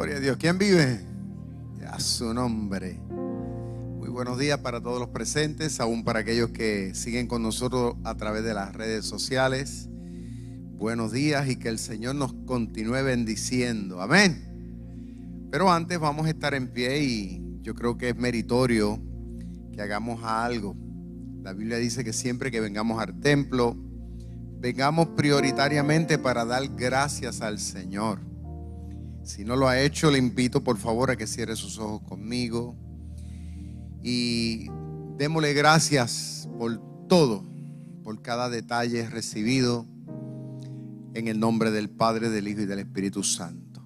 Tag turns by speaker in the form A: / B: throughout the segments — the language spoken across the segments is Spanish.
A: Gloria a Dios. ¿Quién vive? A su nombre. Muy buenos días para todos los presentes, aún para aquellos que siguen con nosotros a través de las redes sociales. Buenos días y que el Señor nos continúe bendiciendo. Amén. Pero antes vamos a estar en pie y yo creo que es meritorio que hagamos algo. La Biblia dice que siempre que vengamos al templo, vengamos prioritariamente para dar gracias al Señor. Si no lo ha hecho, le invito por favor a que cierre sus ojos conmigo y démosle gracias por todo, por cada detalle recibido en el nombre del Padre, del Hijo y del Espíritu Santo.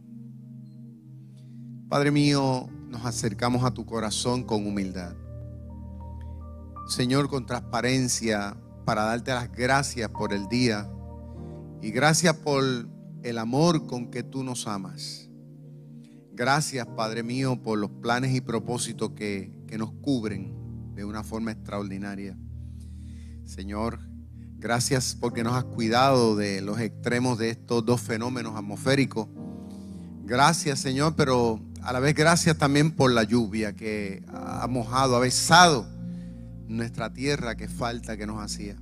A: Padre mío, nos acercamos a tu corazón con humildad. Señor, con transparencia, para darte las gracias por el día y gracias por el amor con que tú nos amas. Gracias, Padre mío, por los planes y propósitos que, nos cubren de una forma extraordinaria. Señor, gracias porque nos has cuidado de los extremos de estos dos fenómenos atmosféricos. Gracias, Señor, pero a la vez gracias también por la lluvia que ha mojado, ha besado nuestra tierra que falta que nos hacía.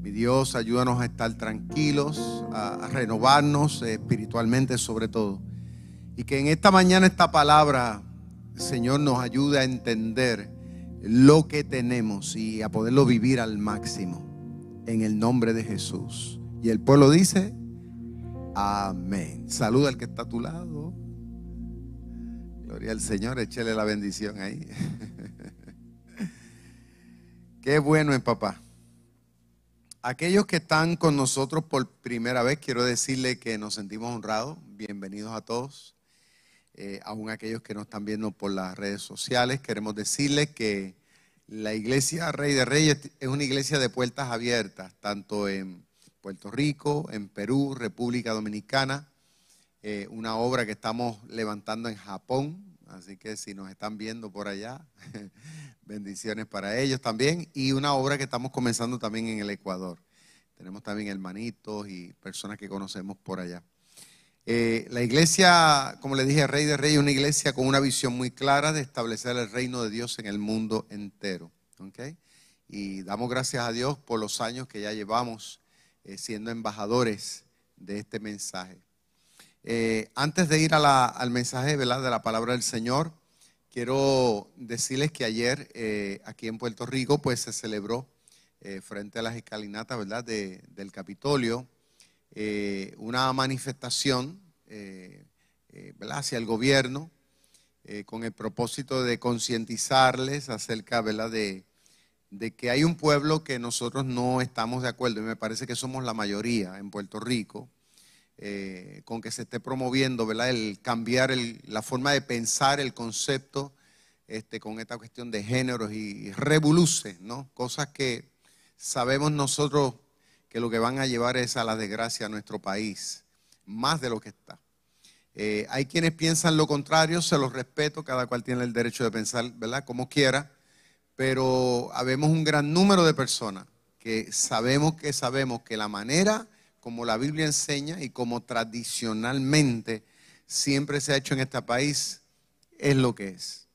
A: Mi Dios, ayúdanos a estar tranquilos, a renovarnos espiritualmente sobre todo y que en esta mañana esta palabra, Señor, nos ayude a entender lo que tenemos y a poderlo vivir al máximo. En el nombre de Jesús. Y el pueblo dice, amén. Saluda al que está a tu lado. Gloria al Señor, échele la bendición ahí. Qué bueno es papá. Aquellos que están con nosotros por primera vez, quiero decirle que nos sentimos honrados. Bienvenidos a todos. Eh, aún aquellos que nos están viendo por las redes sociales, queremos decirles que la iglesia Rey de Reyes es una iglesia de puertas abiertas, tanto en Puerto Rico, en Perú, República Dominicana, eh, una obra que estamos levantando en Japón, así que si nos están viendo por allá, bendiciones para ellos también, y una obra que estamos comenzando también en el Ecuador. Tenemos también hermanitos y personas que conocemos por allá. Eh, la iglesia, como le dije, Rey de Reyes, es una iglesia con una visión muy clara de establecer el reino de Dios en el mundo entero. Y damos gracias a Dios por los años que ya llevamos eh, siendo embajadores de este mensaje. Eh, antes de ir al mensaje de la palabra del Señor, quiero decirles que ayer aquí en Puerto Rico pues se celebró frente a las escalinatas ¿verdad? del Capitolio eh, una manifestación eh, eh, hacia el gobierno con el propósito de concientizarles acerca De, que hay un pueblo que nosotros no estamos de acuerdo, y me parece que somos la mayoría en Puerto Rico, con que se esté promoviendo el cambiar la forma de pensar el concepto este, con esta cuestión de géneros y, revoluce, ¿no? cosas que sabemos nosotros que lo que van a llevar es a la desgracia a nuestro país, más de lo que está. Eh, hay quienes piensan lo contrario, se los respeto, cada cual tiene el derecho de pensar, ¿verdad? Como quiera, pero habemos un gran número de personas que sabemos que sabemos que la manera como la Biblia enseña y como tradicionalmente siempre se ha hecho en este país es lo que es.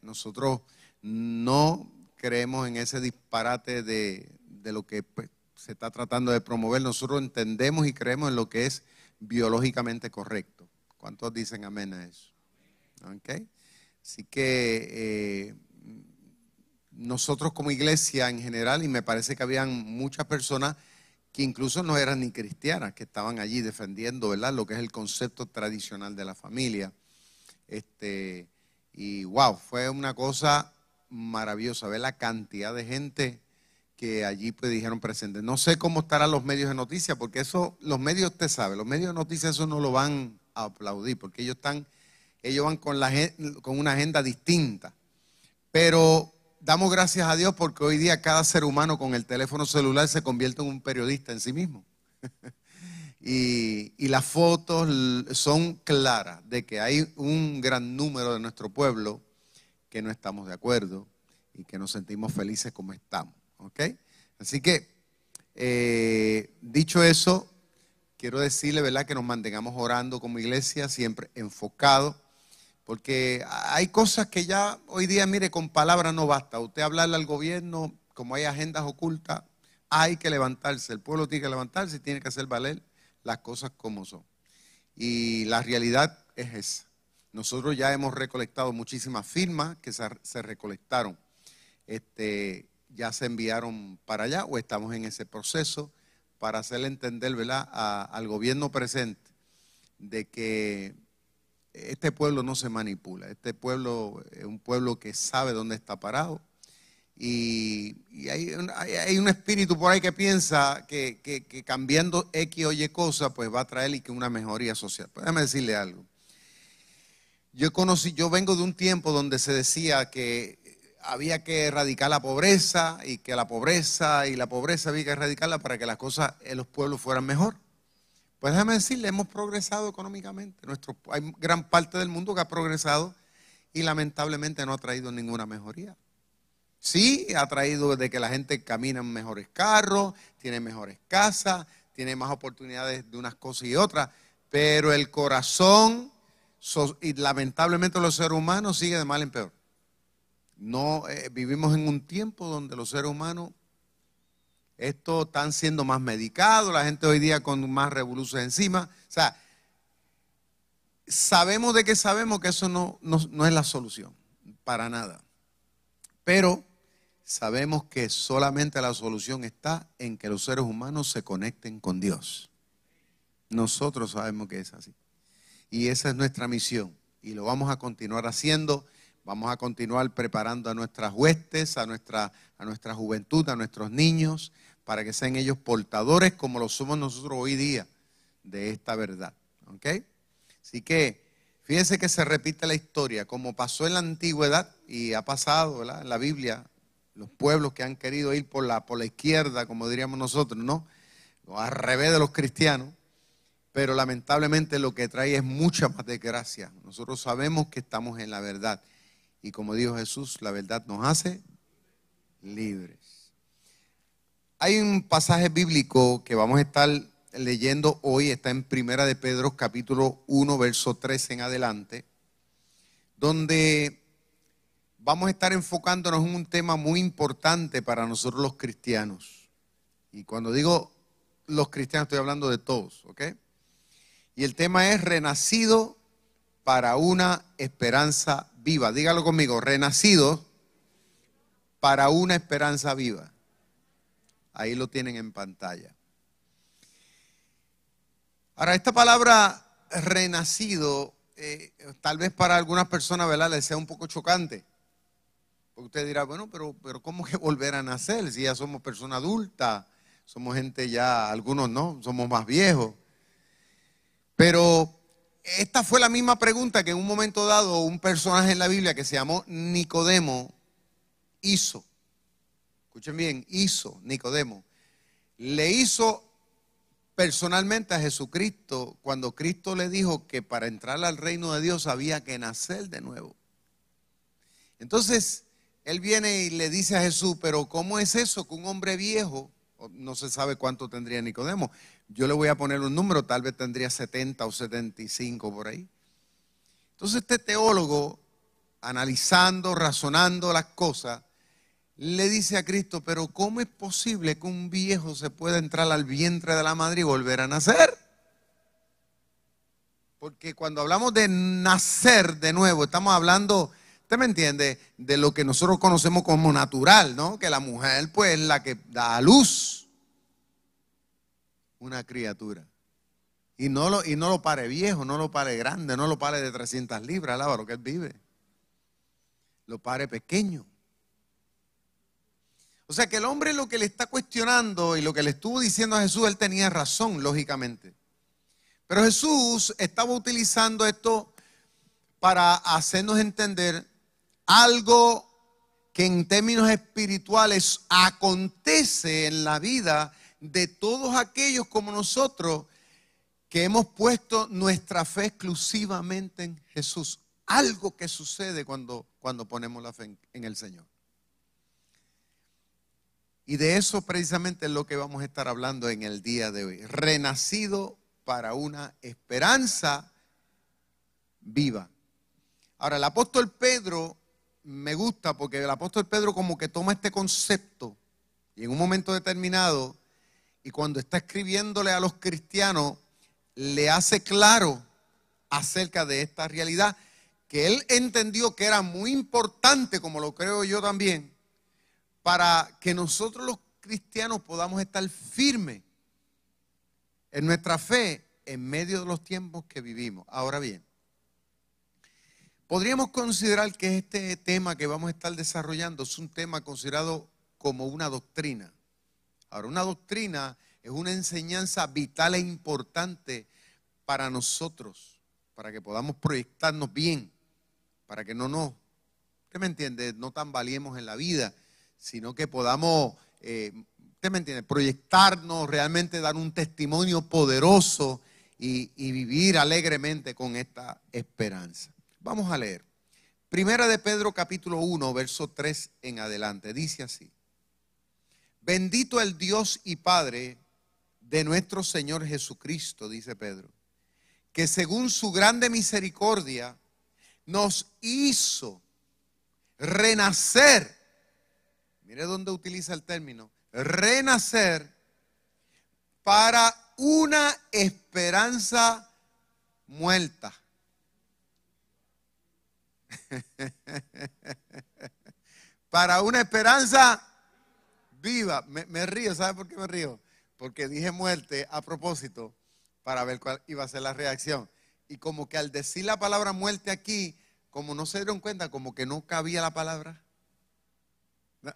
A: Nosotros no creemos en ese disparate de, de lo que pues, se está tratando de promover, nosotros entendemos y creemos en lo que es biológicamente correcto. ¿Cuántos dicen amén a eso? Así que eh, nosotros como iglesia en general, y me parece que habían muchas personas que incluso no eran ni cristianas, que estaban allí defendiendo ¿verdad? lo que es el concepto tradicional de la familia. Este, y wow, fue una cosa maravillosa ver la cantidad de gente que allí pues dijeron presentes. No sé cómo estarán los medios de noticias, porque eso, los medios, usted sabe, los medios de noticias eso no lo van a aplaudir, porque ellos están, ellos van con, la, con una agenda distinta. Pero damos gracias a Dios porque hoy día cada ser humano con el teléfono celular se convierte en un periodista en sí mismo. y, y, las fotos son claras de que hay un gran número de nuestro pueblo que no estamos de acuerdo y que nos sentimos felices como estamos. ¿Ok? Así que, eh, dicho eso, quiero decirle, ¿verdad?, que nos mantengamos orando como iglesia, siempre enfocados, porque hay cosas que ya hoy día, mire, con palabras no basta. Usted hablarle al gobierno, como hay agendas ocultas, hay que levantarse. El pueblo tiene que levantarse y tiene que hacer valer las cosas como son. Y la realidad es esa. Nosotros ya hemos recolectado muchísimas firmas que se, se recolectaron. Este, ya se enviaron para allá o estamos en ese proceso para hacerle entender ¿verdad? al gobierno presente de que este pueblo no se manipula, este pueblo es un pueblo que sabe dónde está parado y, hay, un espíritu por ahí que piensa que, cambiando X o Y cosas pues va a traer una mejoría social. Pues déjame decirle algo. Yo conocí, yo vengo de un tiempo donde se decía que había que erradicar la pobreza y que la pobreza y la pobreza había que erradicarla para que las cosas en los pueblos fueran mejor. Pues déjame decirle, hemos progresado económicamente. Nuestro, hay gran parte del mundo que ha progresado y lamentablemente no ha traído ninguna mejoría. Sí, ha traído de que la gente camina en mejores carros, tiene mejores casas, tiene más oportunidades de unas cosas y otras, pero el corazón y lamentablemente los seres humanos sigue de mal en peor. No, eh, vivimos en un tiempo donde los seres humanos esto están siendo más medicados, la gente hoy día con más revoluciones encima. O sea, sabemos de que sabemos que eso no, no es la solución, para nada. Pero sabemos que solamente la solución está en que los seres humanos se conecten con Dios. Nosotros sabemos que es así. Y esa es nuestra misión. Y lo vamos a continuar haciendo Vamos a continuar preparando a nuestras huestes, a nuestra, a nuestra juventud, a nuestros niños, para que sean ellos portadores como lo somos nosotros hoy día de esta verdad. ¿Ok? Así que fíjense que se repite la historia, como pasó en la antigüedad y ha pasado en la Biblia, los pueblos que han querido ir por la, por la izquierda, como diríamos nosotros, ¿no? Al revés de los cristianos pero lamentablemente lo que trae es mucha más desgracia. Nosotros sabemos que estamos en la verdad y como dijo Jesús, la verdad nos hace libres. Hay un pasaje bíblico que vamos a estar leyendo hoy, está en Primera de Pedro capítulo 1, verso 13 en adelante, donde vamos a estar enfocándonos en un tema muy importante para nosotros los cristianos. Y cuando digo los cristianos estoy hablando de todos, ¿ok? Y el tema es renacido para una esperanza viva. Dígalo conmigo, renacido para una esperanza viva. Ahí lo tienen en pantalla. Ahora, esta palabra renacido, eh, tal vez para algunas personas, ¿verdad?, les sea un poco chocante. Porque usted dirá, bueno, pero, pero ¿cómo que volver a nacer? Si ya somos personas adultas, somos gente ya, algunos no, somos más viejos. Pero esta fue la misma pregunta que en un momento dado un personaje en la Biblia que se llamó Nicodemo hizo. Escuchen bien, hizo Nicodemo. Le hizo personalmente a Jesucristo cuando Cristo le dijo que para entrar al reino de Dios había que nacer de nuevo. Entonces, él viene y le dice a Jesús, pero ¿cómo es eso que un hombre viejo, no se sabe cuánto tendría Nicodemo, yo le voy a poner un número, tal vez tendría 70 o 75 por ahí. Entonces este teólogo, analizando, razonando las cosas, le dice a Cristo, pero ¿cómo es posible que un viejo se pueda entrar al vientre de la madre y volver a nacer? Porque cuando hablamos de nacer de nuevo, estamos hablando, usted me entiende, de lo que nosotros conocemos como natural, ¿no? Que la mujer pues es la que da a luz una criatura. Y no, lo, y no lo pare viejo, no lo pare grande, no lo pare de 300 libras, lo que él vive. Lo pare pequeño. O sea que el hombre lo que le está cuestionando y lo que le estuvo diciendo a Jesús, él tenía razón, lógicamente. Pero Jesús estaba utilizando esto para hacernos entender algo que en términos espirituales acontece en la vida de todos aquellos como nosotros que hemos puesto nuestra fe exclusivamente en Jesús. Algo que sucede cuando, cuando ponemos la fe en, en el Señor. Y de eso precisamente es lo que vamos a estar hablando en el día de hoy. Renacido para una esperanza viva. Ahora, el apóstol Pedro me gusta porque el apóstol Pedro como que toma este concepto y en un momento determinado, y cuando está escribiéndole a los cristianos, le hace claro acerca de esta realidad que él entendió que era muy importante, como lo creo yo también, para que nosotros los cristianos podamos estar firmes en nuestra fe en medio de los tiempos que vivimos. Ahora bien, podríamos considerar que este tema que vamos a estar desarrollando es un tema considerado como una doctrina. Ahora, una doctrina es una enseñanza vital e importante para nosotros, para que podamos proyectarnos bien, para que no nos, ¿usted me entiende? No tambaleemos en la vida, sino que podamos eh, ¿Usted me entiende? Proyectarnos, realmente dar un testimonio poderoso y, y, vivir alegremente con esta esperanza. Vamos a leer. Primera de Pedro capítulo 1, verso 3 en adelante. Dice así. Bendito el Dios y Padre de nuestro Señor Jesucristo, dice Pedro, que según su grande misericordia nos hizo renacer. Mire dónde utiliza el término renacer para una esperanza muerta. para una esperanza viva. Me, río, ¿sabe por qué me río? Porque dije muerte a propósito para ver cuál iba a ser la reacción. Y como que al decir la palabra muerte aquí, como no se dieron cuenta, como que no cabía la palabra.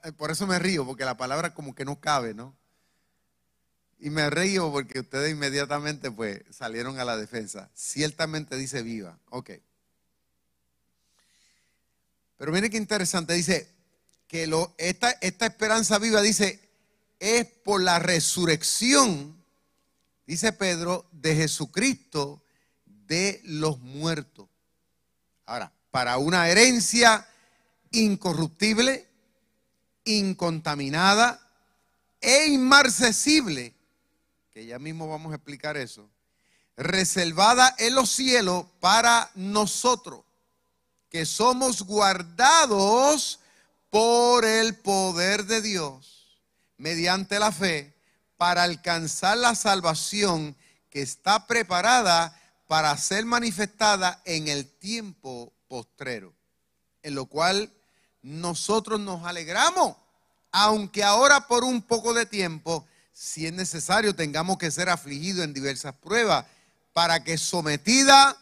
A: Eh, por eso me río, porque la palabra como que no cabe, ¿no? Y me río porque ustedes inmediatamente pues salieron a la defensa. Ciertamente dice viva. Ok. Pero mire qué interesante. Dice que esta, esta esperanza viva dice es por la resurrección, dice Pedro, de Jesucristo de los muertos. Ahora, para una herencia incorruptible, incontaminada e inmarcesible, que ya mismo vamos a explicar eso, reservada en los cielos para nosotros, que somos guardados por el poder de Dios, mediante la fe, para alcanzar la salvación que está preparada para ser manifestada en el tiempo postrero, en lo cual nosotros nos alegramos, aunque ahora por un poco de tiempo, si es necesario, tengamos que ser afligidos en diversas pruebas, para que sometida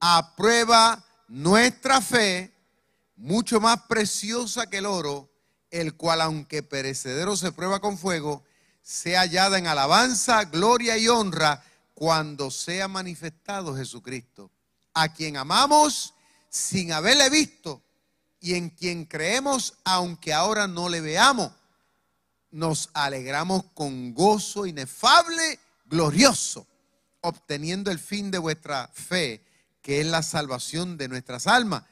A: a prueba nuestra fe, mucho más preciosa que el oro, el cual aunque perecedero se prueba con fuego, sea hallada en alabanza, gloria y honra cuando sea manifestado Jesucristo, a quien amamos sin haberle visto y en quien creemos aunque ahora no le veamos. Nos alegramos con gozo inefable, glorioso, obteniendo el fin de vuestra fe, que es la salvación de nuestras almas.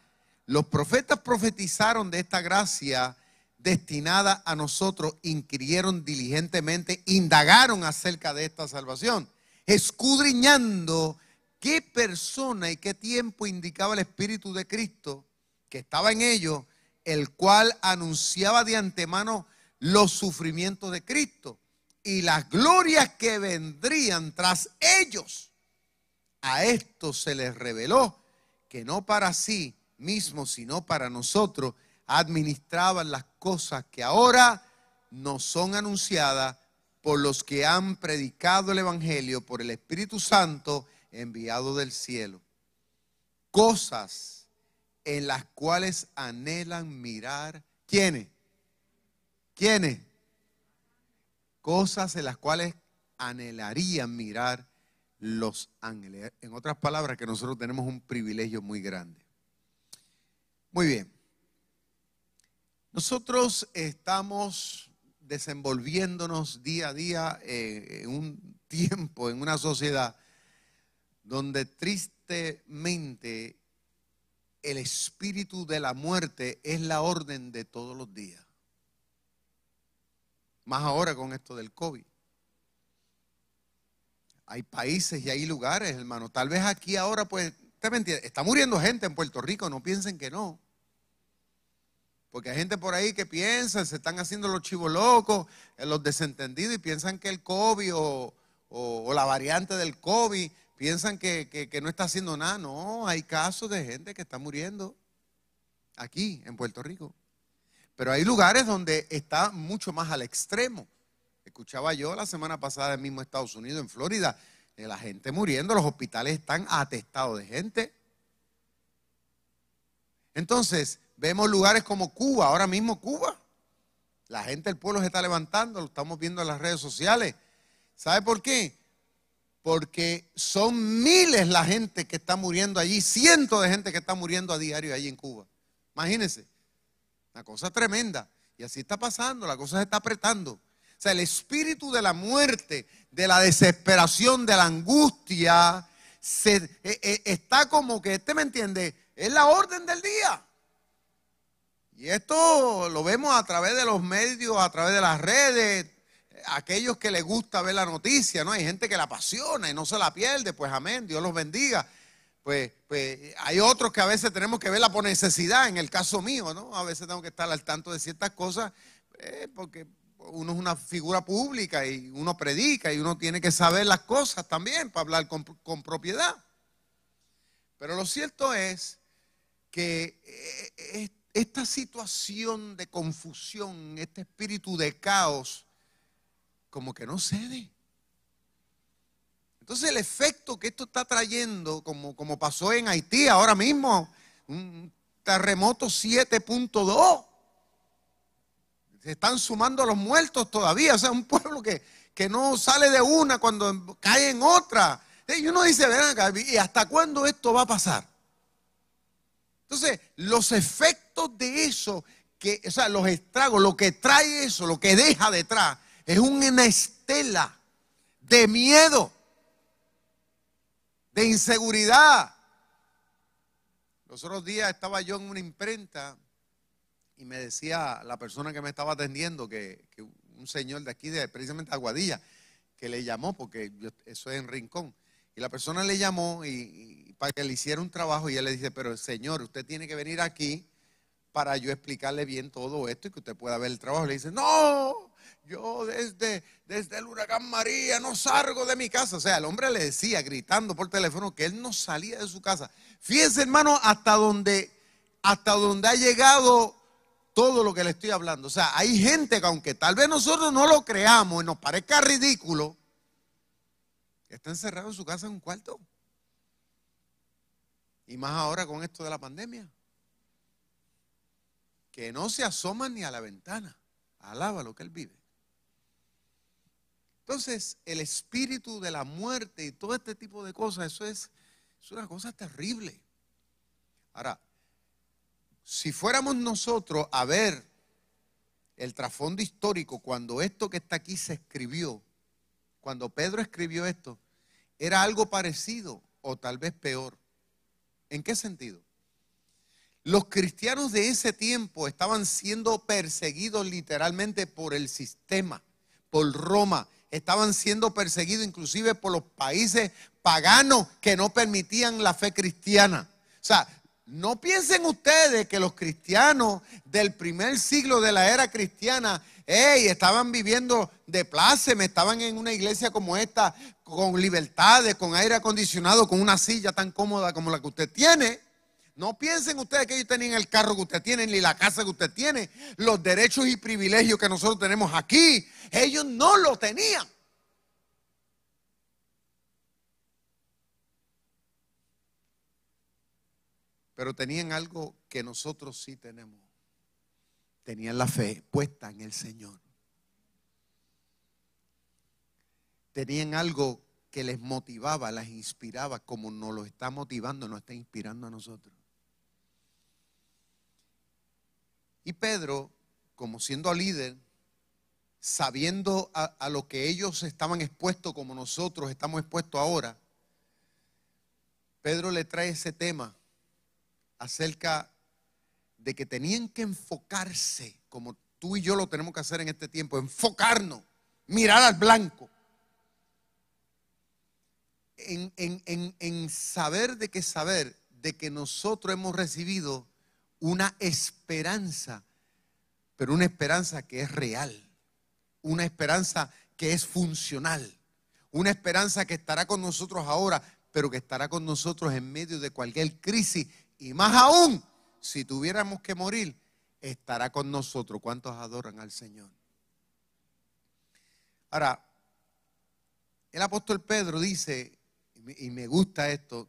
A: Los profetas profetizaron de esta gracia destinada a nosotros, inquirieron diligentemente, indagaron acerca de esta salvación, escudriñando qué persona y qué tiempo indicaba el Espíritu de Cristo que estaba en ellos, el cual anunciaba de antemano los sufrimientos de Cristo y las glorias que vendrían tras ellos. A esto se les reveló que no para sí mismos, sino para nosotros, administraban las cosas que ahora nos son anunciadas por los que han predicado el Evangelio por el Espíritu Santo enviado del cielo. Cosas en las cuales anhelan mirar quiénes? ¿Quiénes? Cosas en las cuales anhelarían mirar los ángeles. En otras palabras, que nosotros tenemos un privilegio muy grande. Muy bien. Nosotros estamos desenvolviéndonos día a día en un tiempo, en una sociedad donde tristemente el espíritu de la muerte es la orden de todos los días. Más ahora con esto del COVID. Hay países y hay lugares, hermano. Tal vez aquí ahora, pues, usted me está muriendo gente en Puerto Rico, no piensen que no. Porque hay gente por ahí que piensa, se están haciendo los chivos locos, eh, los desentendidos y piensan que el COVID o, la variante del COVID, piensan que, que no está haciendo nada. No, hay casos de gente que está muriendo aquí en Puerto Rico. Pero hay lugares donde está mucho más al extremo. Escuchaba yo la semana pasada en mismo Estados Unidos, en Florida, eh, la gente muriendo, los hospitales están atestados de gente. Entonces, vemos lugares como Cuba, ahora mismo Cuba. La gente del pueblo se está levantando, lo estamos viendo en las redes sociales. ¿Sabe por qué? Porque son miles la gente que está muriendo allí, cientos de gente que está muriendo a diario allí en Cuba. Imagínense, una cosa tremenda. Y así está pasando, la cosa se está apretando. Sea, el espíritu de la muerte, de la desesperación, de la angustia, se, eh, eh, está como que, ¿usted me entiende? Es la orden del día. Y esto lo vemos a través de los medios, a través de las redes, aquellos que les gusta ver la noticia, ¿no? Hay gente que la apasiona y no se la pierde, pues amén, Dios los bendiga. Pues, pues hay otros que a veces tenemos que verla por necesidad, en el caso mío, ¿no? A veces tengo que estar al tanto de ciertas cosas eh, porque uno es una figura pública y uno predica y uno tiene que saber las cosas también para hablar con, propiedad. Pero lo cierto es que eh, esta situación de confusión, este espíritu de caos, como que no cede. Entonces el efecto que esto está trayendo, como, como pasó en Haití ahora mismo, un terremoto 7.2, se están sumando los muertos todavía. O sea, un pueblo que, que no sale de una cuando cae en otra. Y uno dice, ven acá, ¿y hasta cuándo esto va a pasar? Entonces, los efectos de eso, que, o sea, los estragos, lo que trae eso, lo que deja detrás, es una estela de miedo, de inseguridad. Los otros días estaba yo en una imprenta y me decía la persona que me estaba atendiendo, que, un señor de aquí, de precisamente Aguadilla, que le llamó, porque eso es en Rincón, y la persona le llamó y, para que le hiciera un trabajo y él le dice, pero señor, usted tiene que venir aquí para yo explicarle bien todo esto y que usted pueda ver el trabajo. Le dice, no, yo desde, desde el huracán María no salgo de mi casa. O sea, el hombre le decía, gritando por teléfono, que él no salía de su casa. Fíjense, hermano, hasta donde, hasta donde ha llegado todo lo que le estoy hablando. O sea, hay gente que aunque tal vez nosotros no lo creamos y nos parezca ridículo, está encerrado en su casa en un cuarto. Y más ahora con esto de la pandemia. Que no se asoman ni a la ventana. Alaba lo que él vive. Entonces, el espíritu de la muerte y todo este tipo de cosas, eso es, es una cosa terrible. Ahora, si fuéramos nosotros a ver el trasfondo histórico, cuando esto que está aquí se escribió, cuando Pedro escribió esto, era algo parecido o tal vez peor. ¿En qué sentido? Los cristianos de ese tiempo estaban siendo perseguidos literalmente por el sistema, por Roma. Estaban siendo perseguidos inclusive por los países paganos que no permitían la fe cristiana. O sea, no piensen ustedes que los cristianos del primer siglo de la era cristiana, hey, estaban viviendo de pláceme, estaban en una iglesia como esta, con libertades, con aire acondicionado, con una silla tan cómoda como la que usted tiene. No piensen ustedes que ellos tenían el carro que usted tiene, ni la casa que usted tiene, los derechos y privilegios que nosotros tenemos aquí. Ellos no lo tenían. Pero tenían algo que nosotros sí tenemos. tenían la fe puesta en el Señor. Tenían algo que les motivaba, les inspiraba, como nos lo está motivando, nos está inspirando a nosotros. Y Pedro, como siendo líder, sabiendo a, lo que ellos estaban expuestos como nosotros estamos expuestos ahora, Pedro le trae ese tema acerca de que tenían que enfocarse, como tú y yo lo tenemos que hacer en este tiempo, enfocarnos, mirar al blanco, en, saber de que saber de que nosotros hemos recibido una esperanza, pero una esperanza que es real una esperanza que es funcional, una esperanza que estará con nosotros ahora, pero que estará con nosotros en medio de cualquier crisis y más aún, si tuviéramos que morir, estará con nosotros. ¿Cuántos adoran al Señor? Ahora, el apóstol Pedro dice, y me gusta esto,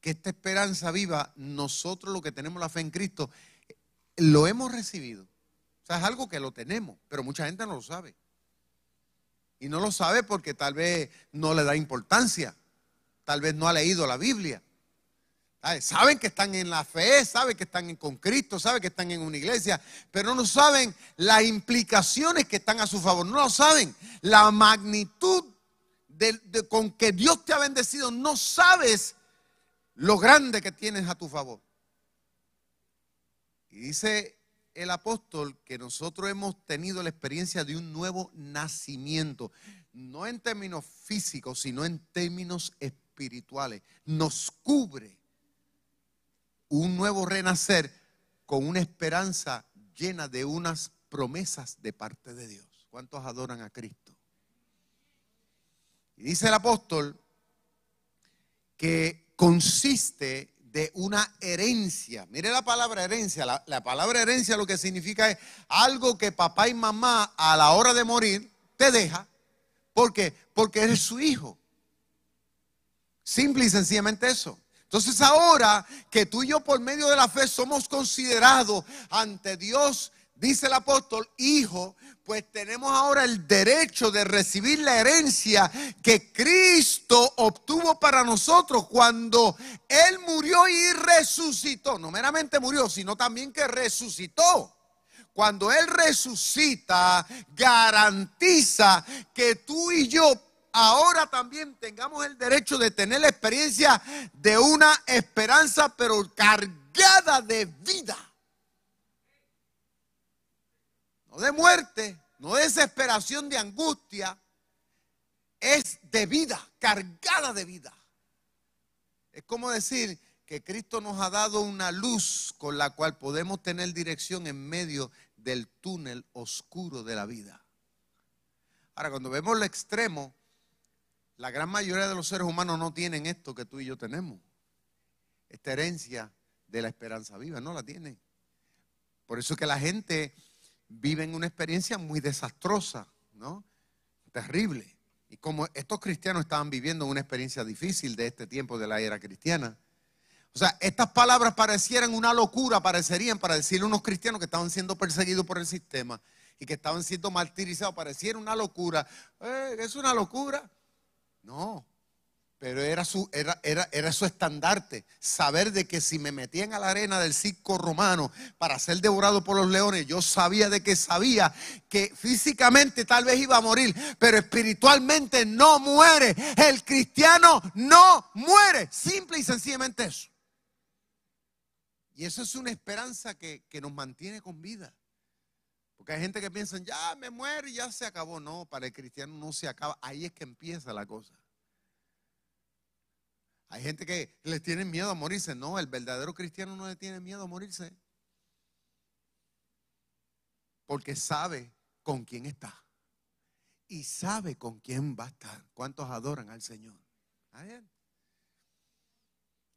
A: que esta esperanza viva, nosotros lo que tenemos la fe en Cristo, lo hemos recibido es algo que lo tenemos, pero mucha gente no lo sabe. Y no lo sabe porque tal vez no le da importancia, tal vez no ha leído la Biblia. Saben que están en la fe, saben que están con Cristo, saben que están en una iglesia, pero no saben las implicaciones que están a su favor, no lo saben, la magnitud con que Dios te ha bendecido, no sabes lo grande que tienes a tu favor. Y dice el apóstol que nosotros hemos tenido la experiencia de un nuevo nacimiento, no en términos físicos, sino en términos espirituales. Nos cubre un nuevo renacer con una esperanza llena de unas promesas de parte de Dios. ¿Cuántos adoran a Cristo? Y dice el apóstol que consiste de una herencia. Mire la palabra herencia. La, palabra herencia lo que significa es algo que papá y mamá a la hora de morir te deja. ¿Por qué? Porque eres su hijo. Simple y sencillamente eso. Entonces ahora que tú y yo por medio de la fe somos considerados ante Dios, dice el apóstol, hijo, pues tenemos ahora el derecho de recibir la herencia que Cristo obtuvo para nosotros cuando Él murió y resucitó. No meramente murió, sino también que resucitó. Cuando Él resucita, garantiza que tú y yo ahora también tengamos el derecho de tener la experiencia de una esperanza, pero cargada de vida no de muerte, no de desesperación, de angustia, es de vida, cargada de vida. Es como decir que Cristo nos ha dado una luz con la cual podemos tener dirección en medio del túnel oscuro de la vida. Ahora, cuando vemos el extremo, la gran mayoría de los seres humanos no tienen esto que tú y yo tenemos. Esta herencia de la esperanza viva, no la tienen. Por eso que la gente viven una experiencia muy desastrosa, ¿no? Terrible. Y como estos cristianos estaban viviendo una experiencia difícil de este tiempo de la era cristiana. O sea, estas palabras parecieran una locura, parecerían para decirle a unos cristianos que estaban siendo perseguidos por el sistema y que estaban siendo martirizados, pareciera una locura. Eh, ¿Es una locura? No, pero era su, era, era, era su estandarte. Saber de que si me metían a la arena del circo romano para ser devorado por los leones, yo sabía de que sabía que físicamente tal vez iba a morir, pero espiritualmente no muere. El cristiano no muere. Simple y sencillamente eso. Y eso es una esperanza que, que nos mantiene con vida. Porque hay gente que piensa, ya me muero y ya se acabó. No, para el cristiano no se acaba. Ahí es que empieza la cosa. Hay gente que les tiene miedo a morirse. No, el verdadero cristiano no le tiene miedo a morirse. Porque sabe con quién está. Y sabe con quién va a estar. ¿Cuántos adoran al Señor?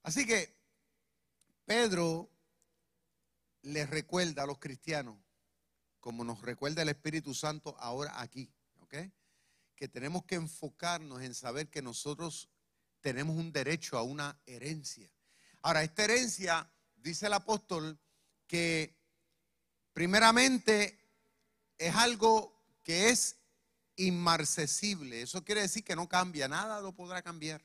A: Así que Pedro les recuerda a los cristianos, como nos recuerda el Espíritu Santo ahora aquí, ¿ok? Que tenemos que enfocarnos en saber que nosotros tenemos un derecho a una herencia. Ahora, esta herencia, dice el apóstol, que Primeramente, es algo que es inmarcesible. Eso quiere decir que no cambia, nada lo podrá cambiar.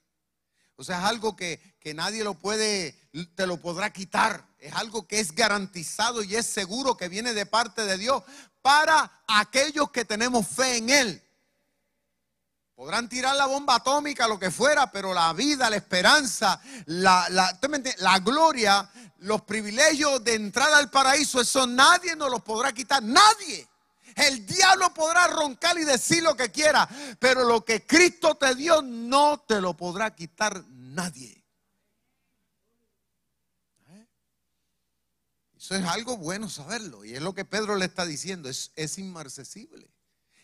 A: O sea, es algo que, que, nadie lo puede, te lo podrá quitar. Es algo que es garantizado y es seguro que viene de parte de Dios para aquellos que tenemos fe en Él. Podrán tirar la bomba atómica, lo que fuera, pero la vida, la esperanza, la, la, la gloria, los privilegios de entrada al paraíso, eso nadie nos los podrá quitar. Nadie. El diablo podrá roncar y decir lo que quiera, pero lo que Cristo te dio no te lo podrá quitar nadie. ¿Eh? Eso es algo bueno saberlo y es lo que Pedro le está diciendo, es, es inmarcesible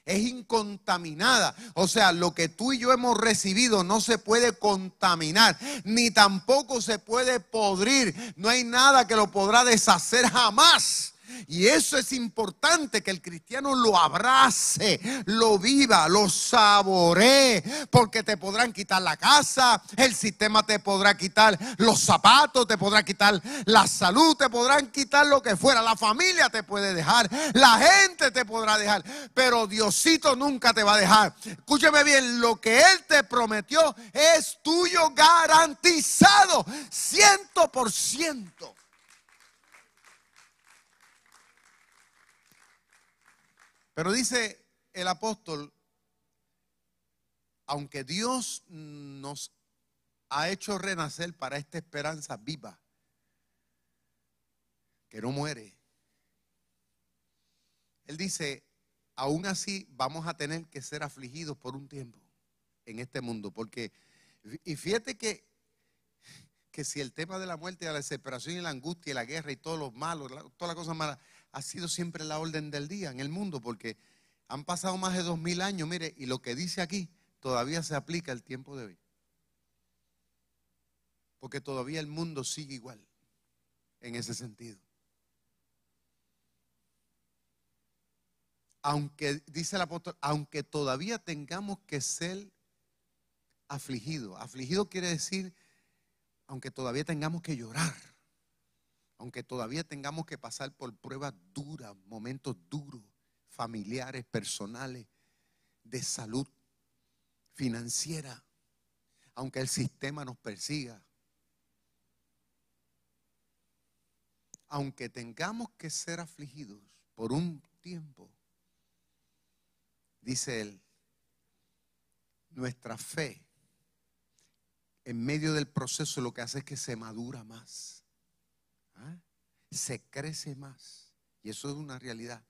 A: es incontaminada. O sea, lo que tú y yo hemos recibido no se puede contaminar, ni tampoco se puede podrir. No hay nada que lo podrá deshacer jamás. Y eso es importante que el cristiano lo abrace, lo viva, lo saboree, porque te podrán quitar la casa, el sistema te podrá quitar los zapatos, te podrá quitar la salud, te podrán quitar lo que fuera, la familia te puede dejar, la gente te podrá dejar, pero Diosito nunca te va a dejar. Escúcheme bien, lo que Él te prometió es tuyo garantizado, ciento por ciento. Pero dice el apóstol, aunque Dios nos ha hecho renacer para esta esperanza viva, que no muere, Él dice, aún así vamos a tener que ser afligidos por un tiempo en este mundo, porque, y fíjate que, que si el tema de la muerte, de la desesperación y la angustia y la guerra y todos los malos, todas las cosas malas, ha sido siempre la orden del día en el mundo, porque han pasado más de dos mil años, mire, y lo que dice aquí todavía se aplica al tiempo de hoy. Porque todavía el mundo sigue igual en ese sentido. Aunque, dice el apóstol, aunque todavía tengamos que ser afligidos. Afligido quiere decir, aunque todavía tengamos que llorar aunque todavía tengamos que pasar por pruebas duras, momentos duros, familiares, personales, de salud, financiera, aunque el sistema nos persiga, aunque tengamos que ser afligidos por un tiempo, dice él, nuestra fe en medio del proceso lo que hace es que se madura más. ¿Ah? se crece más. Y eso es una realidad.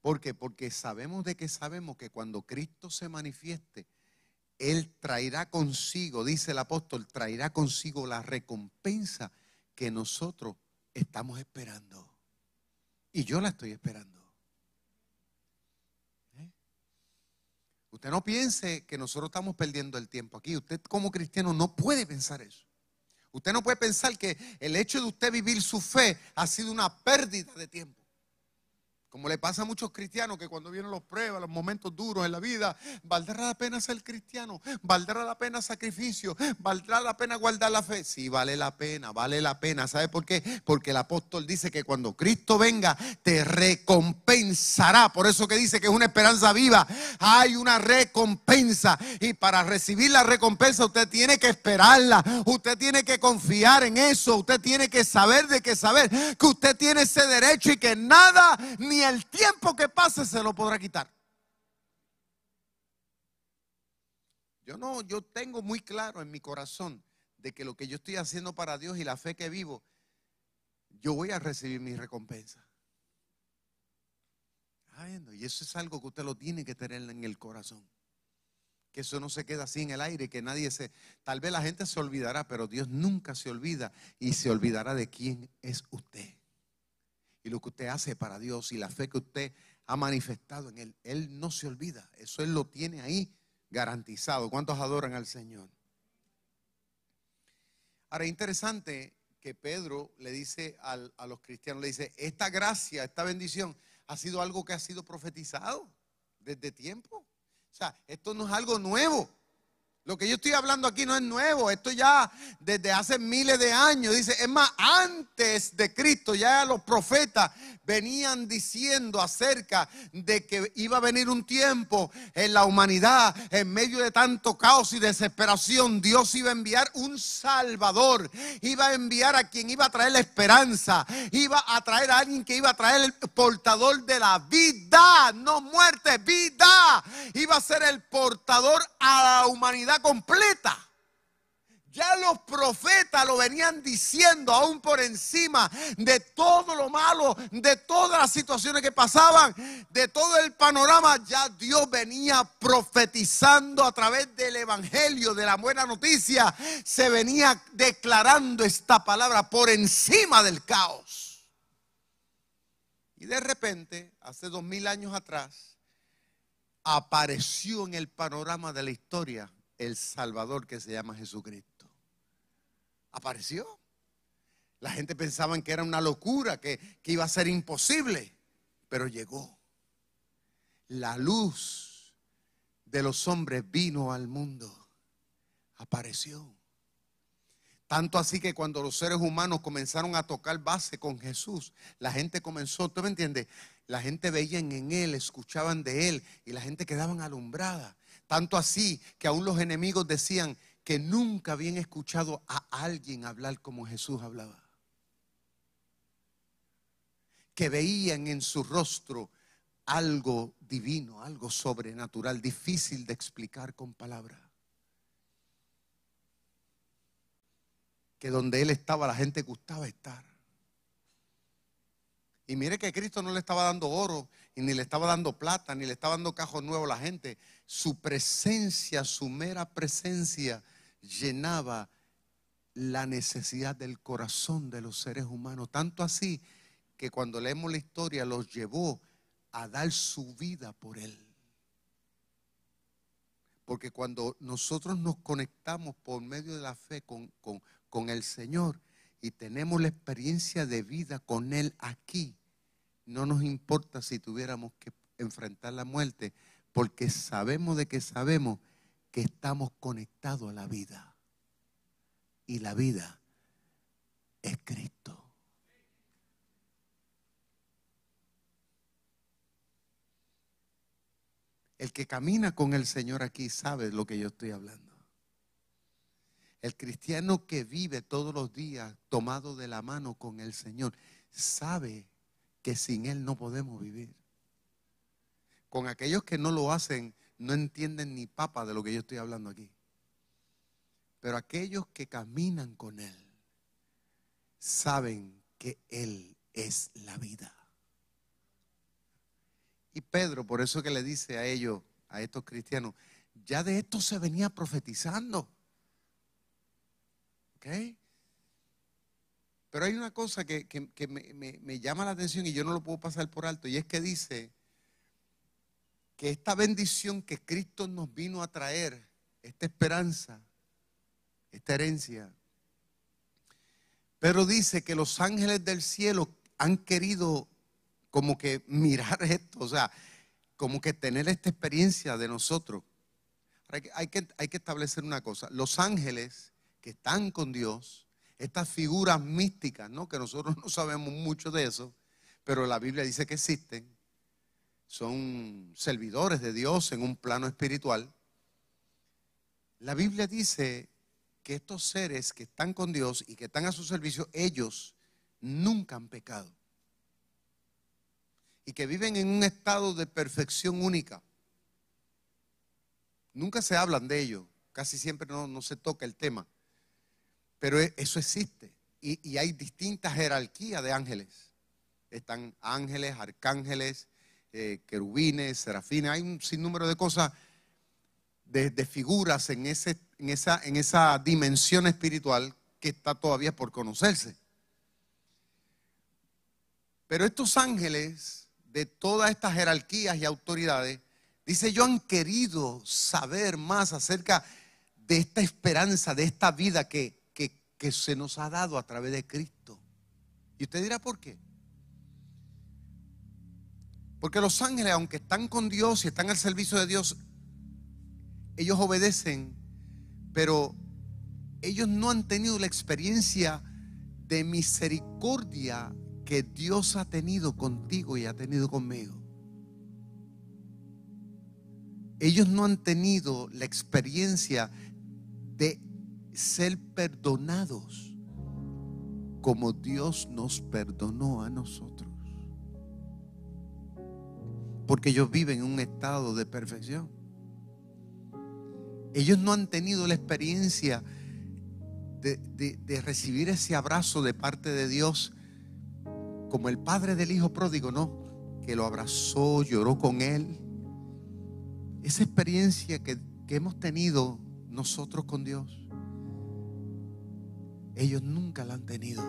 A: ¿Por qué? Porque sabemos de que sabemos que cuando Cristo se manifieste, Él traerá consigo, dice el apóstol, traerá consigo la recompensa que nosotros estamos esperando. Y yo la estoy esperando. ¿Eh? Usted no piense que nosotros estamos perdiendo el tiempo aquí. Usted como cristiano no puede pensar eso. Usted no puede pensar que el hecho de usted vivir su fe ha sido una pérdida de tiempo. Como le pasa a muchos cristianos que cuando vienen los pruebas, los momentos duros en la vida, ¿valdrá la pena ser cristiano? ¿Valdrá la pena sacrificio? ¿Valdrá la pena guardar la fe? Sí, vale la pena, vale la pena. ¿Sabe por qué? Porque el apóstol dice que cuando Cristo venga, te recompensará. Por eso que dice que es una esperanza viva. Hay una recompensa. Y para recibir la recompensa, usted tiene que esperarla. Usted tiene que confiar en eso. Usted tiene que saber de que saber que usted tiene ese derecho y que nada ni el tiempo que pase se lo podrá quitar. Yo no, yo tengo muy claro en mi corazón de que lo que yo estoy haciendo para Dios y la fe que vivo, yo voy a recibir mi recompensa. Y eso es algo que usted lo tiene que tener en el corazón. Que eso no se queda así en el aire, que nadie se... Tal vez la gente se olvidará, pero Dios nunca se olvida y se olvidará de quién es usted y lo que usted hace para Dios y la fe que usted ha manifestado en Él. Él no se olvida. Eso Él lo tiene ahí garantizado. ¿Cuántos adoran al Señor? Ahora, interesante que Pedro le dice a los cristianos, le dice, esta gracia, esta bendición ha sido algo que ha sido profetizado desde tiempo. O sea, esto no es algo nuevo. Lo que yo estoy hablando aquí no es nuevo, esto ya desde hace miles de años. Dice, es más, antes de Cristo ya los profetas venían diciendo acerca de que iba a venir un tiempo en la humanidad, en medio de tanto caos y desesperación, Dios iba a enviar un Salvador, iba a enviar a quien iba a traer la esperanza, iba a traer a alguien que iba a traer el portador de la vida, no muerte, vida, iba a ser el portador a la humanidad completa. Ya los profetas lo venían diciendo aún por encima de todo lo malo, de todas las situaciones que pasaban, de todo el panorama. Ya Dios venía profetizando a través del Evangelio, de la buena noticia. Se venía declarando esta palabra por encima del caos. Y de repente, hace dos mil años atrás, apareció en el panorama de la historia el Salvador que se llama Jesucristo. Apareció. La gente pensaba que era una locura, que, que iba a ser imposible, pero llegó. La luz de los hombres vino al mundo, apareció. Tanto así que cuando los seres humanos comenzaron a tocar base con Jesús, la gente comenzó, ¿tú me entiendes? La gente veía en él, escuchaban de él y la gente quedaban alumbrada. Tanto así que aún los enemigos decían que nunca habían escuchado a alguien hablar como Jesús hablaba. Que veían en su rostro algo divino, algo sobrenatural, difícil de explicar con palabras. Que donde Él estaba la gente gustaba estar. Y mire que Cristo no le estaba dando oro, ni le estaba dando plata, ni le estaba dando cajos nuevos a la gente. Su presencia, su mera presencia, llenaba la necesidad del corazón de los seres humanos. Tanto así que cuando leemos la historia los llevó a dar su vida por Él. Porque cuando nosotros nos conectamos por medio de la fe con, con, con el Señor y tenemos la experiencia de vida con Él aquí, no nos importa si tuviéramos que enfrentar la muerte, porque sabemos de que sabemos que estamos conectados a la vida. Y la vida es Cristo. El que camina con el Señor aquí sabe lo que yo estoy hablando. El cristiano que vive todos los días tomado de la mano con el Señor sabe que sin Él no podemos vivir. Con aquellos que no lo hacen, no entienden ni papa de lo que yo estoy hablando aquí. Pero aquellos que caminan con Él, saben que Él es la vida. Y Pedro, por eso que le dice a ellos, a estos cristianos, ya de esto se venía profetizando. ¿Ok? Pero hay una cosa que, me, llama la atención y yo no lo puedo pasar por alto, y es que dice que esta bendición que Cristo nos vino a traer, esta esperanza, esta herencia, pero dice que los ángeles del cielo han querido como que mirar esto, o sea, como que tener esta experiencia de nosotros. Hay que, establecer una cosa, los ángeles que están con Dios, estas figuras místicas, ¿no? que nosotros no sabemos mucho de eso, pero la Biblia dice que existen, son servidores de Dios en un plano espiritual. La Biblia dice que estos seres que están con Dios y que están a su servicio, ellos nunca han pecado. Y que viven en un estado de perfección única. Nunca se hablan de ello, casi siempre no, no se toca el tema. Pero e, eso existe. Y, hay distintas jerarquías de ángeles. Están ángeles, arcángeles, eh, querubines, serafines. Hay un sinnúmero de cosas, de, figuras en, esa, en esa dimensión espiritual que está todavía por conocerse. Pero estos ángeles de todas estas jerarquías y autoridades, dice, yo han querido saber más acerca de esta esperanza, de esta vida que, que se nos ha dado a través de Cristo. Y usted dirá, ¿por qué? Porque los ángeles, aunque están con Dios y están al servicio de Dios, ellos obedecen pero ellos no han tenido la experiencia de misericordia que Dios ha tenido contigo y ha tenido conmigo. Ellos no han tenido la experiencia de ser perdonados como Dios nos perdonó a nosotros. Porque ellos viven en un estado de perfección. Ellos no han tenido la experiencia de, recibir ese abrazo de parte de Dios como el padre del hijo pródigo, ¿no? Que lo abrazó, lloró con él. Esa experiencia que, hemos tenido nosotros con Dios, ellos nunca la han tenido.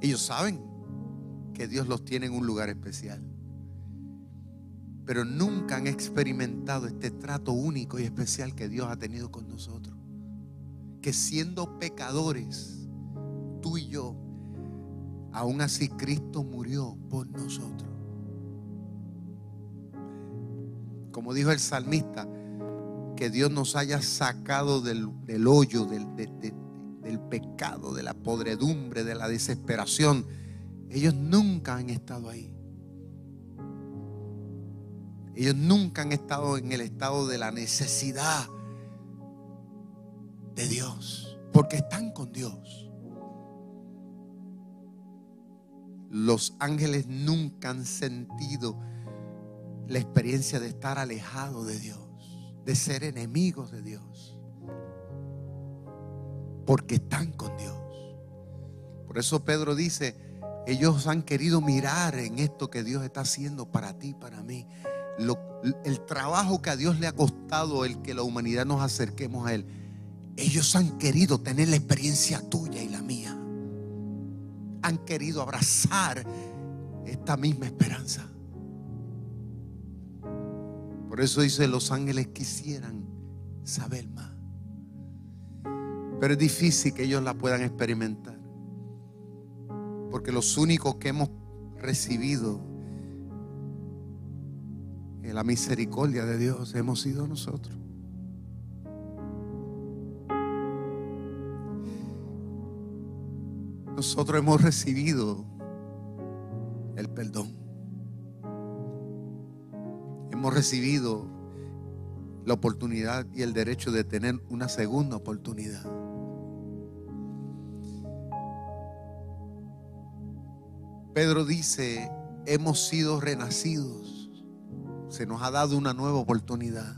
A: Ellos saben que Dios los tiene en un lugar especial, pero nunca han experimentado este trato único y especial que Dios ha tenido con nosotros que siendo pecadores, tú y yo, aún así Cristo murió por nosotros. Como dijo el salmista, que Dios nos haya sacado del, hoyo, del, del pecado, de la podredumbre, de la desesperación. Ellos nunca han estado ahí. Ellos nunca han estado en el estado de la necesidad de Dios, porque están con Dios. Los ángeles nunca han sentido la experiencia de estar alejados de Dios, de ser enemigos de Dios, porque están con Dios. Por eso Pedro dice, ellos han querido mirar en esto que Dios está haciendo para ti, para mí. el trabajo que a Dios le ha costado el que la humanidad nos acerquemos a Él ellos han querido tener la experiencia tuya y la mía. Han querido abrazar esta misma esperanza. Por eso dice, los ángeles quisieran saber más. Pero es difícil que ellos la puedan experimentar. Porque los únicos que hemos recibido la misericordia de Dios hemos sido nosotros. nosotros hemos recibido el perdón. Hemos recibido la oportunidad y el derecho de tener una segunda oportunidad. Pedro dice, hemos sido renacidos. Se nos ha dado una nueva oportunidad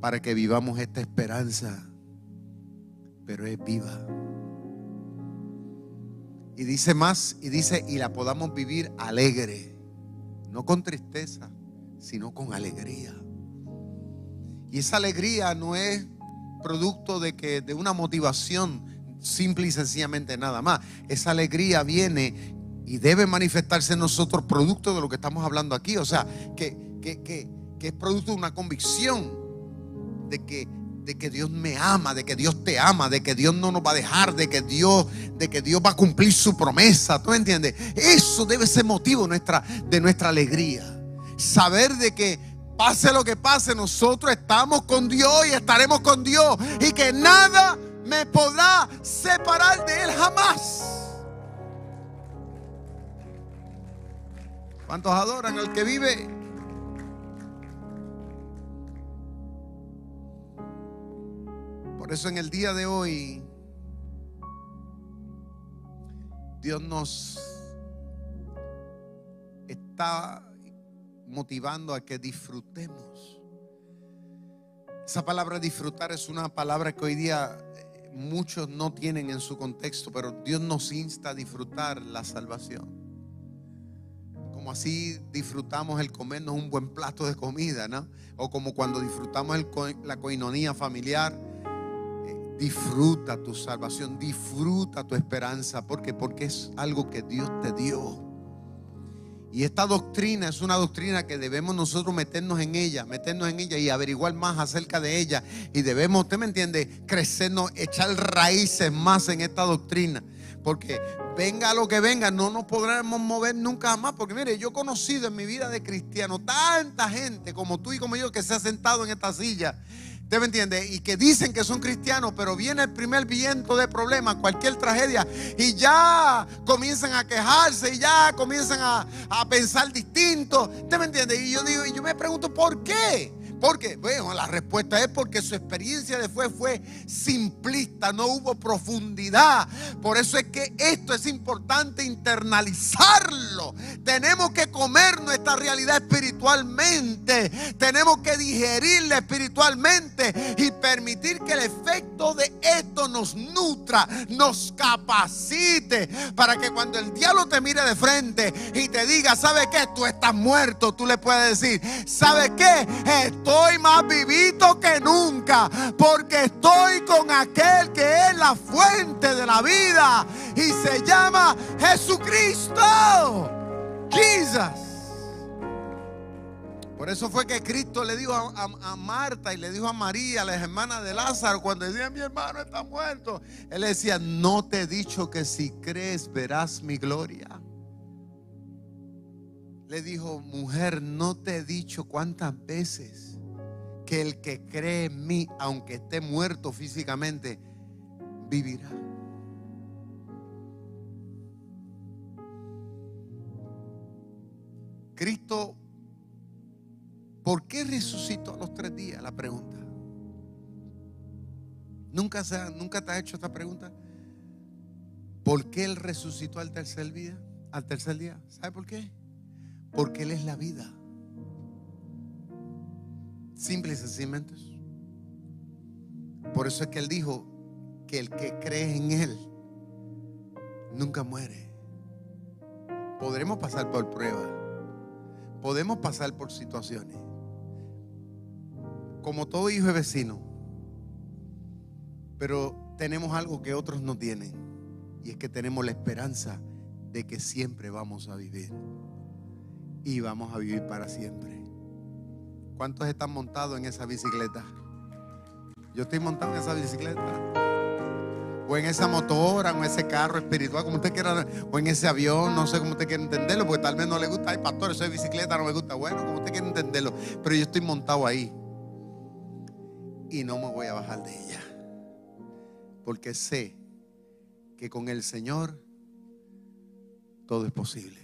A: para que vivamos esta esperanza, pero es viva. Y dice más, y dice, y la podamos vivir alegre, no con tristeza, sino con alegría. Y esa alegría no es producto de que de una motivación simple y sencillamente nada más. Esa alegría viene y debe manifestarse en nosotros producto de lo que estamos hablando aquí. O sea, que, que, que, es producto de una convicción de que de que Dios me ama, de que Dios te ama, de que Dios no nos va a dejar, de que Dios, de que Dios va a cumplir su promesa. ¿Tú entiendes? Eso debe ser motivo nuestra, de nuestra alegría. Saber de que pase lo que pase, nosotros estamos con Dios y estaremos con Dios y que nada me podrá separar de Él jamás. ¿Cuántos adoran al que vive Por eso en el día de hoy Dios nos está motivando a que disfrutemos. Esa palabra disfrutar es una palabra que hoy día muchos no tienen en su contexto, pero Dios nos insta a disfrutar la salvación. Como así disfrutamos el comernos un buen plato de comida, ¿no? O como cuando disfrutamos la coinonía familiar Disfruta tu salvación, disfruta tu esperanza. ¿Por Porque es algo que Dios te dio. Y esta doctrina es una doctrina que debemos nosotros meternos en ella, meternos en ella y averiguar más acerca de ella. Y debemos, usted me entiende, crecernos, echar raíces más en esta doctrina. Porque venga lo que venga, no nos podremos mover nunca más. Porque mire, yo he conocido en mi vida de cristiano tanta gente como tú y como yo que se ha sentado en esta silla ¿Usted me entiende? Y que dicen que son cristianos, pero viene el primer viento de problemas, cualquier tragedia, y ya comienzan a quejarse y ya comienzan a, a pensar distinto. ¿Usted me entiende? Y yo digo, y yo me pregunto, ¿por qué? Porque, bueno, la respuesta es porque su experiencia de fue fue simplista, no hubo profundidad. Por eso es que esto es importante internalizarlo. Tenemos que comer nuestra realidad espiritualmente. Tenemos que digerirla espiritualmente y permitir que el efecto de esto nos nutra, nos capacite para que cuando el diablo te mire de frente y te diga, ¿sabe qué? Tú estás muerto, tú le puedes decir, ¿sabe qué? Esto estoy más vivito que nunca, porque estoy con aquel que es la fuente de la vida y se llama Jesucristo. Jesus. Por eso fue que Cristo le dijo a, Marta y le dijo a María, las hermanas de Lázaro, cuando decía mi hermano está muerto, él decía, no te he dicho que si crees verás mi gloria. Le dijo, mujer, no te he dicho cuántas veces que el que cree en mí, aunque esté muerto físicamente, vivirá. Cristo, ¿por qué resucitó a los tres días? La pregunta. ¿Nunca, se ¿Nunca te ha hecho esta pregunta? ¿Por qué Él resucitó al tercer día? Al tercer día. ¿Sabe por qué? Porque Él es la vida. Simple y sencillamente. Por eso es que Él dijo que el que cree en Él nunca muere. Podremos pasar por pruebas. Podemos pasar por situaciones. Como todo hijo de vecino. Pero tenemos algo que otros no tienen. Y es que tenemos la esperanza de que siempre vamos a vivir. Y vamos a vivir para siempre. ¿Cuántos están montados en esa bicicleta? Yo estoy montado en esa bicicleta. O en esa motora, o en ese carro espiritual, como usted quiera, o en ese avión, no sé cómo usted quiere entenderlo, porque tal vez no le gusta, ay pastor, eso de bicicleta no me gusta. Bueno, como usted quiere entenderlo, pero yo estoy montado ahí. Y no me voy a bajar de ella. Porque sé que con el Señor todo es posible.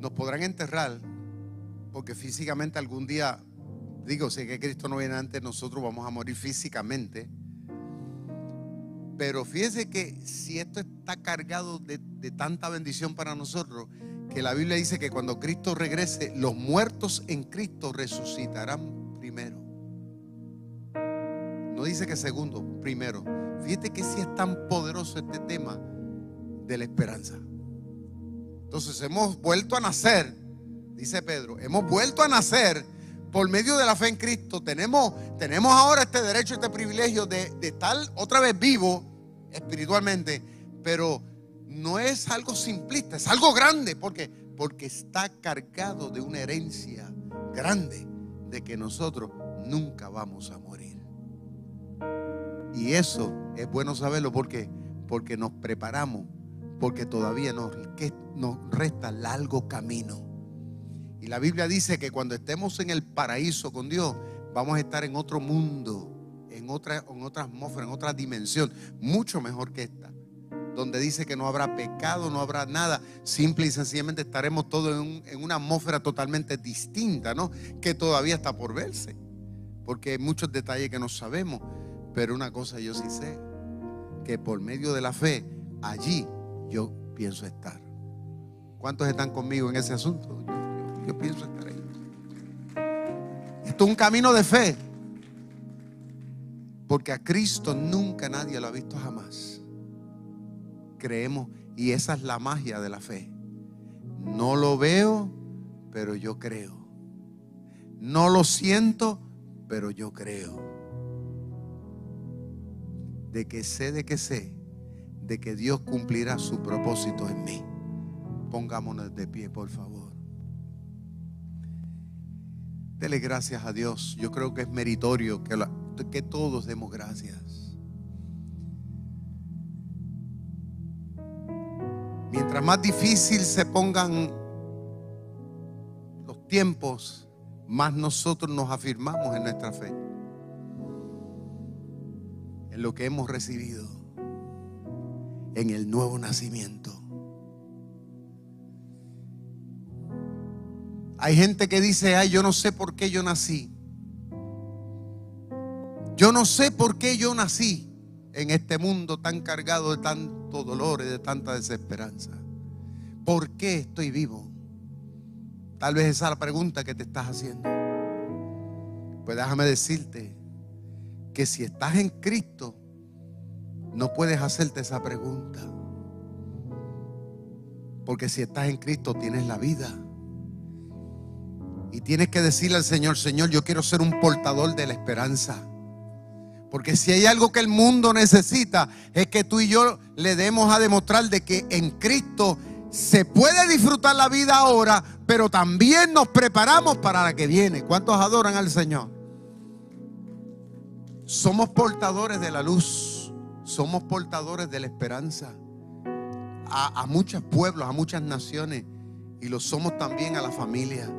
A: Nos podrán enterrar, porque físicamente algún día, digo, si que Cristo no viene antes, nosotros vamos a morir físicamente. Pero fíjese que si esto está cargado de, de tanta bendición para nosotros, que la Biblia dice que cuando Cristo regrese, los muertos en Cristo resucitarán primero. No dice que segundo, primero. Fíjate que si es tan poderoso este tema de la esperanza. Entonces hemos vuelto a nacer, dice Pedro, hemos vuelto a nacer por medio de la fe en Cristo. Tenemos, tenemos ahora este derecho, este privilegio de, de estar otra vez vivo espiritualmente, pero no es algo simplista, es algo grande, porque porque está cargado de una herencia grande de que nosotros nunca vamos a morir. Y eso es bueno saberlo porque porque nos preparamos porque todavía nos, nos resta largo camino. Y la Biblia dice que cuando estemos en el paraíso con Dios, vamos a estar en otro mundo, en otra, en atmósfera, en otra dimensión, mucho mejor que esta. Donde dice que no habrá pecado, no habrá nada. Simple y sencillamente estaremos todos en, en una atmósfera totalmente distinta, ¿no? Que todavía está por verse. Porque hay muchos detalles que no sabemos. Pero una cosa yo sí sé, que por medio de la fe, allí yo pienso estar. ¿Cuántos están conmigo en ese asunto? Yo, pienso estar ahí. Esto es un camino de fe. Porque a Cristo nunca nadie lo ha visto jamás. Creemos y esa es la magia de la fe. No lo veo, pero yo creo. No lo siento, pero yo creo. De que sé, de que sé de que Dios cumplirá su propósito en mí. Pongámonos de pie, por favor. Dele gracias a Dios. Yo creo que es meritorio que, que todos demos gracias. Mientras más difícil se pongan los tiempos, más nosotros nos afirmamos en nuestra fe, en lo que hemos recibido, en el nuevo nacimiento. Hay gente que dice, ay, yo no sé por qué yo nací. Yo no sé por qué yo nací en este mundo tan cargado de tanto dolor y de tanta desesperanza. ¿Por qué estoy vivo? Tal vez esa es la pregunta que te estás haciendo. Pues déjame decirte que si estás en Cristo, no puedes hacerte esa pregunta. Porque si estás en Cristo tienes la vida. Y tienes que decirle al Señor, Señor, yo quiero ser un portador de la esperanza. Porque si hay algo que el mundo necesita, es que tú y yo le demos a demostrar de que en Cristo se puede disfrutar la vida ahora, pero también nos preparamos para la que viene. ¿Cuántos adoran al Señor? Somos portadores de la luz, somos portadores de la esperanza a, muchos pueblos, a muchas naciones, y lo somos también a la familia.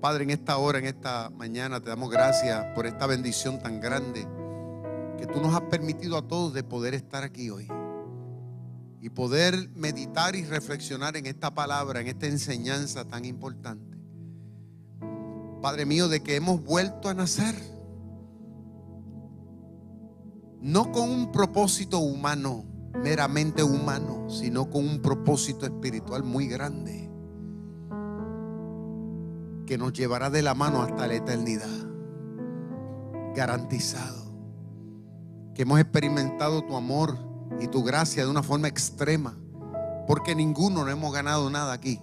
A: Padre, en esta hora, en esta mañana, te damos gracias por esta bendición tan grande que tú nos has permitido a todos de poder estar aquí hoy y poder meditar y reflexionar en esta palabra, en esta enseñanza tan importante. Padre mío, de que hemos vuelto a nacer, no con un propósito humano, meramente humano, sino con un propósito espiritual muy grande que nos llevará de la mano hasta la eternidad. Garantizado. Que hemos experimentado tu amor y tu gracia de una forma extrema. Porque ninguno no hemos ganado nada aquí.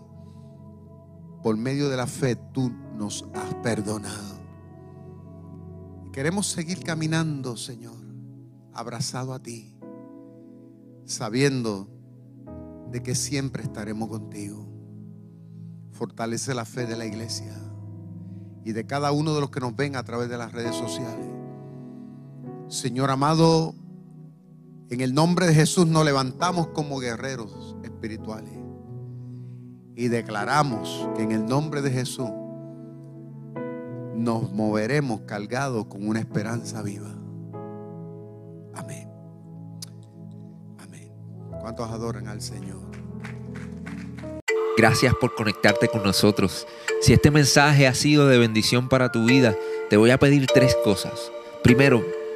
A: Por medio de la fe tú nos has perdonado. Queremos seguir caminando, Señor, abrazado a ti, sabiendo de que siempre estaremos contigo. Fortalece la fe de la iglesia y de cada uno de los que nos ven a través de las redes sociales. Señor amado, en el nombre de Jesús nos levantamos como guerreros espirituales y declaramos que en el nombre de Jesús nos moveremos cargados con una esperanza viva. Amén. Amén. ¿Cuántos adoran al Señor?
B: Gracias por conectarte con nosotros. Si este mensaje ha sido de bendición para tu vida, te voy a pedir tres cosas. Primero,